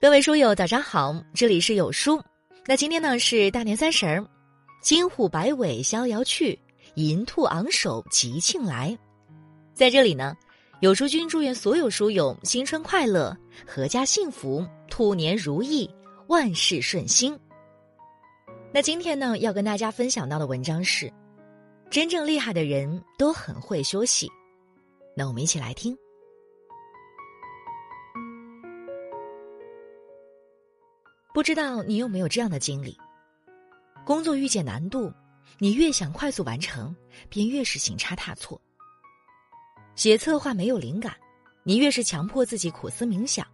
各位书友，早上好，这里是有书。那今天呢是大年三十儿，金虎摆尾逍遥去，银兔昂首吉庆来。在这里呢，有书君祝愿所有书友新春快乐，阖家幸福，兔年如意，万事顺心。那今天呢，要跟大家分享到的文章是：真正厉害的人都很会休息。那我们一起来听。不知道你有没有这样的经历？工作遇见难度，你越想快速完成，便越是行差踏错。写策划没有灵感，你越是强迫自己苦思冥想，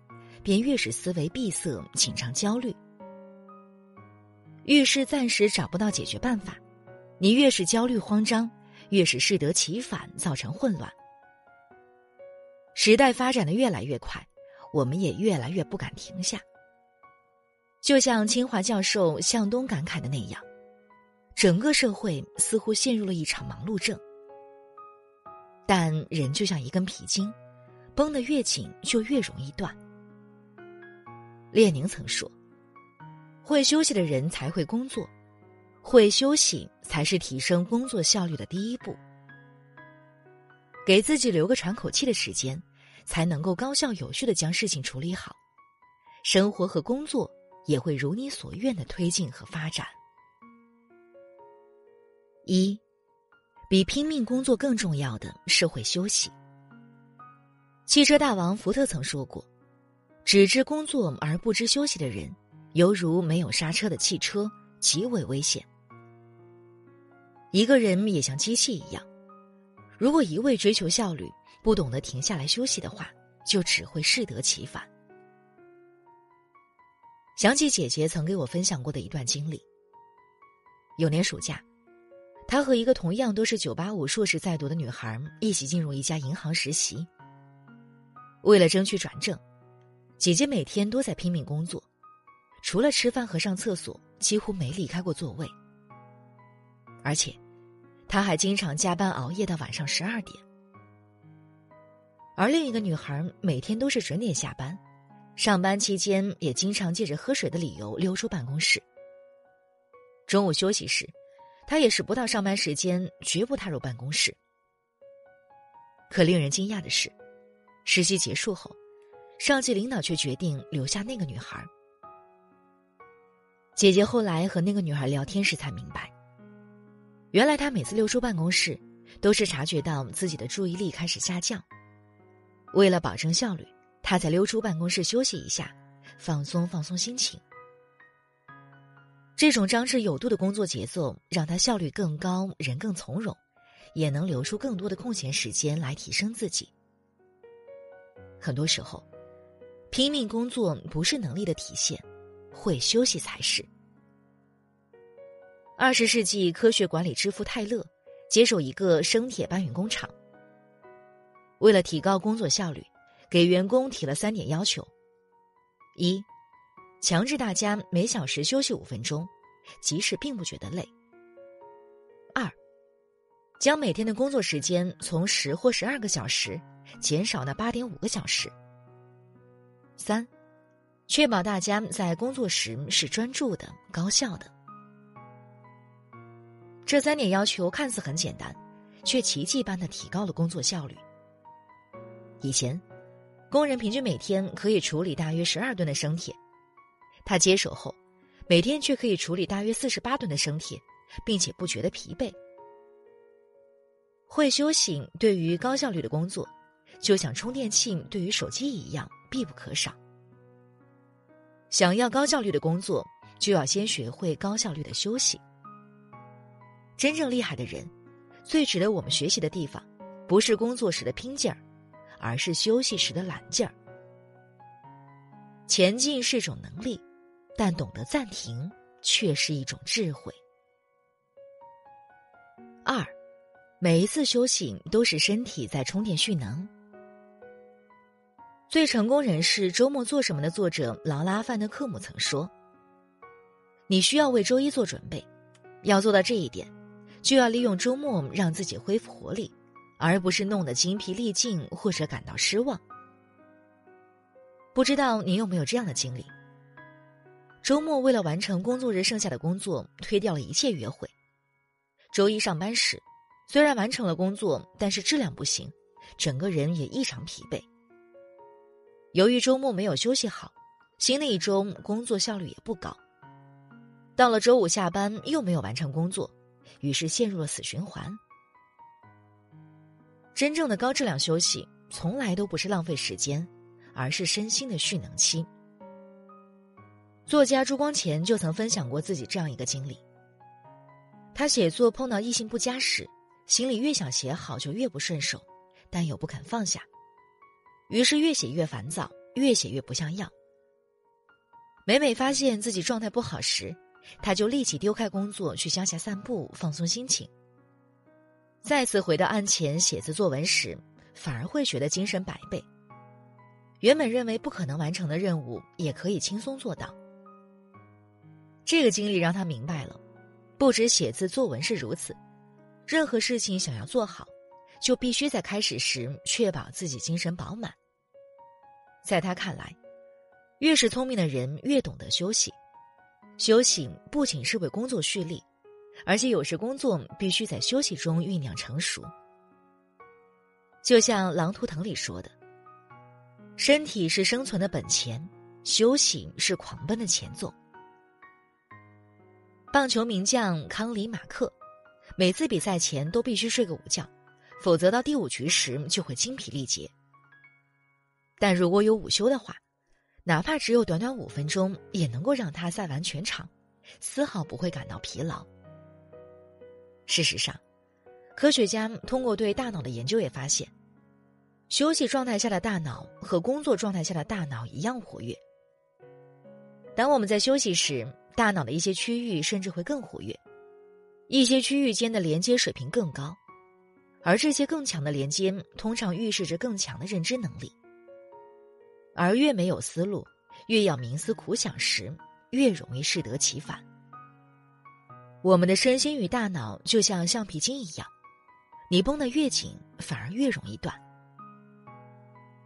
便越是思维闭塞，紧张焦虑。遇事暂时找不到解决办法，你越是焦虑慌张，越是适得其反，造成混乱。时代发展的越来越快，我们也越来越不敢停下。就像清华教授向东感慨的那样，整个社会似乎陷入了一场忙碌症。但人就像一根皮筋，绷得越紧就越容易断。列宁曾说：“会休息的人才会工作，会休息才是提升工作效率的第一步。给自己留个喘口气的时间，才能够高效有序的将事情处理好，生活和工作。”也会如你所愿的推进和发展。一，比拼命工作更重要的是会休息。汽车大王福特曾说过：“只知工作而不知休息的人，犹如没有刹车的汽车，极为危险。”一个人也像机器一样，如果一味追求效率，不懂得停下来休息的话，就只会适得其反。想起姐姐曾给我分享过的一段经历。有年暑假，她和一个同样都是九八五硕士在读的女孩一起进入一家银行实习。为了争取转正，姐姐每天都在拼命工作，除了吃饭和上厕所，几乎没离开过座位。而且，她还经常加班熬夜到晚上十二点。而另一个女孩每天都是准点下班。上班期间也经常借着喝水的理由溜出办公室。中午休息时，他也是不到上班时间绝不踏入办公室。可令人惊讶的是，实习结束后，上级领导却决定留下那个女孩。姐姐后来和那个女孩聊天时才明白，原来她每次溜出办公室，都是察觉到自己的注意力开始下降，为了保证效率。他才溜出办公室休息一下，放松放松心情。这种张弛有度的工作节奏，让他效率更高，人更从容，也能留出更多的空闲时间来提升自己。很多时候，拼命工作不是能力的体现，会休息才是。二十世纪科学管理之父泰勒接手一个生铁搬运工厂，为了提高工作效率。给员工提了三点要求：一，强制大家每小时休息五分钟，即使并不觉得累；二，将每天的工作时间从十或十二个小时减少到八点五个小时；三，确保大家在工作时是专注的、高效的。这三点要求看似很简单，却奇迹般的提高了工作效率。以前。工人平均每天可以处理大约十二吨的生铁，他接手后，每天却可以处理大约四十八吨的生铁，并且不觉得疲惫。会休息对于高效率的工作，就像充电器对于手机一样必不可少。想要高效率的工作，就要先学会高效率的休息。真正厉害的人，最值得我们学习的地方，不是工作时的拼劲儿。而是休息时的懒劲儿。前进是一种能力，但懂得暂停却是一种智慧。二，每一次休息都是身体在充电蓄能。最成功人士周末做什么的作者劳拉范德克姆曾说：“你需要为周一做准备，要做到这一点，就要利用周末让自己恢复活力。”而不是弄得精疲力尽或者感到失望。不知道你有没有这样的经历？周末为了完成工作日剩下的工作，推掉了一切约会。周一上班时，虽然完成了工作，但是质量不行，整个人也异常疲惫。由于周末没有休息好，新的一周工作效率也不高。到了周五下班又没有完成工作，于是陷入了死循环。真正的高质量休息，从来都不是浪费时间，而是身心的蓄能期。作家朱光潜就曾分享过自己这样一个经历：他写作碰到异性不佳时，心里越想写好就越不顺手，但又不肯放下，于是越写越烦躁，越写越不像样。每每发现自己状态不好时，他就立即丢开工作去乡下散步，放松心情。再次回到案前写字作文时，反而会觉得精神百倍。原本认为不可能完成的任务，也可以轻松做到。这个经历让他明白了，不止写字作文是如此，任何事情想要做好，就必须在开始时确保自己精神饱满。在他看来，越是聪明的人越懂得休息，休息不仅是为工作蓄力，而且有时工作必须在休息中酝酿成熟。就像《狼图腾》里说的：“身体是生存的本钱，休息是狂奔的前奏。”棒球名将康里马克，每次比赛前都必须睡个午觉，否则到第五局时就会精疲力竭。但如果有午休的话，哪怕只有短短五分钟，也能够让他赛完全场，丝毫不会感到疲劳。事实上，科学家通过对大脑的研究也发现，休息状态下的大脑和工作状态下的大脑一样活跃。当我们在休息时，大脑的一些区域甚至会更活跃，一些区域间的连接水平更高，而这些更强的连接通常预示着更强的认知能力。而越没有思路，越要冥思苦想时，越容易适得其反。我们的身心与大脑就像橡皮筋一样，你绷得越紧，反而越容易断。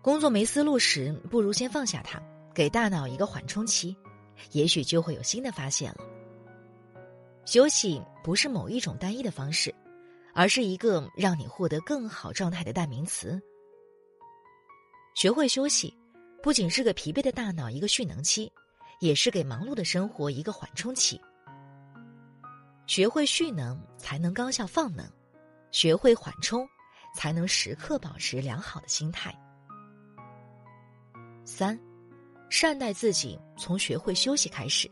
工作没思路时，不如先放下它，给大脑一个缓冲期。也许就会有新的发现了。休息不是某一种单一的方式，而是一个让你获得更好状态的代名词。学会休息，不仅是给疲惫的大脑一个蓄能期，也是给忙碌的生活一个缓冲期。学会蓄能，才能高效放能；学会缓冲，才能时刻保持良好的心态。三。善待自己，从学会休息开始。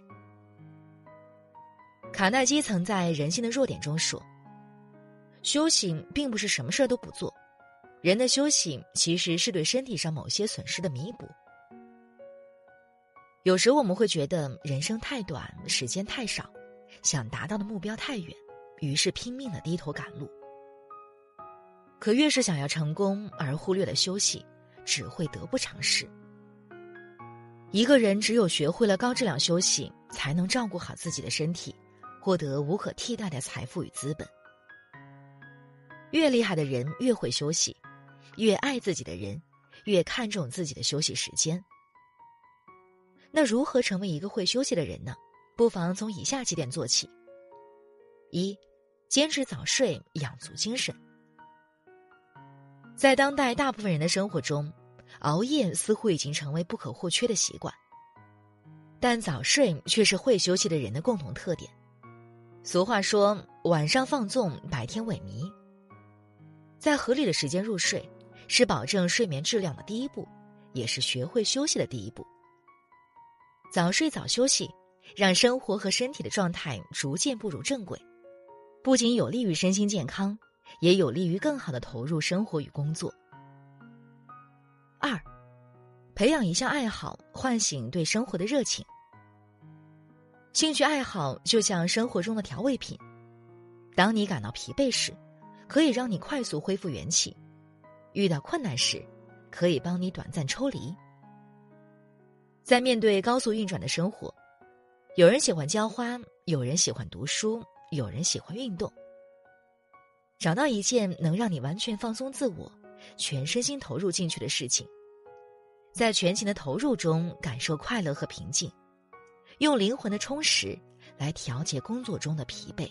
卡耐基曾在《人性的弱点》中说：“休息并不是什么事儿都不做，人的休息其实是对身体上某些损失的弥补。”有时我们会觉得人生太短，时间太少，想达到的目标太远，于是拼命的低头赶路。可越是想要成功而忽略了休息，只会得不偿失。一个人只有学会了高质量休息，才能照顾好自己的身体，获得无可替代的财富与资本。越厉害的人越会休息，越爱自己的人越看重自己的休息时间。那如何成为一个会休息的人呢？不妨从以下几点做起：一、坚持早睡，养足精神。在当代大部分人的生活中。熬夜似乎已经成为不可或缺的习惯，但早睡却是会休息的人的共同特点。俗话说：“晚上放纵，白天萎靡。”在合理的时间入睡，是保证睡眠质量的第一步，也是学会休息的第一步。早睡早休息，让生活和身体的状态逐渐步入正轨，不仅有利于身心健康，也有利于更好的投入生活与工作。二，培养一项爱好，唤醒对生活的热情。兴趣爱好就像生活中的调味品，当你感到疲惫时，可以让你快速恢复元气；遇到困难时，可以帮你短暂抽离。在面对高速运转的生活，有人喜欢浇花，有人喜欢读书，有人喜欢运动。找到一件能让你完全放松自我。全身心投入进去的事情，在全情的投入中感受快乐和平静，用灵魂的充实来调节工作中的疲惫。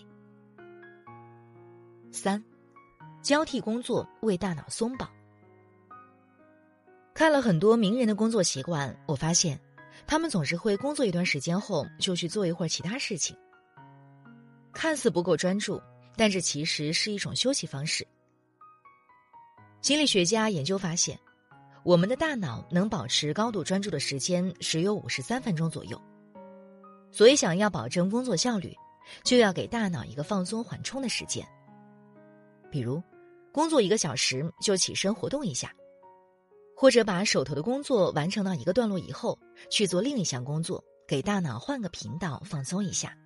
三，交替工作为大脑松绑。看了很多名人的工作习惯，我发现，他们总是会工作一段时间后就去做一会儿其他事情。看似不够专注，但这其实是一种休息方式。心理学家研究发现，我们的大脑能保持高度专注的时间只有五十三分钟左右。所以，想要保证工作效率，就要给大脑一个放松缓冲的时间。比如，工作一个小时就起身活动一下，或者把手头的工作完成到一个段落以后，去做另一项工作，给大脑换个频道放松一下。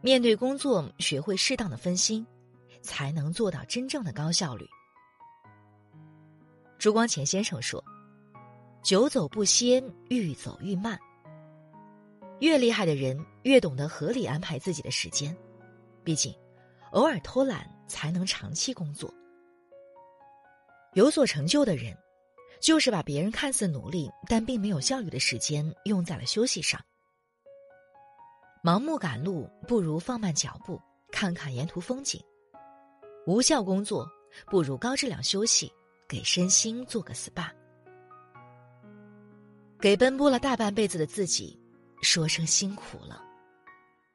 面对工作，学会适当的分心，才能做到真正的高效率。朱光潜先生说：“久走不歇，愈走愈慢。”越厉害的人越懂得合理安排自己的时间，毕竟，偶尔偷懒才能长期工作。有所成就的人，就是把别人看似努力但并没有效率的时间用在了休息上。盲目赶路不如放慢脚步，看看沿途风景；无效工作不如高质量休息，给身心做个 SPA。给奔波了大半辈子的自己。说声辛苦了。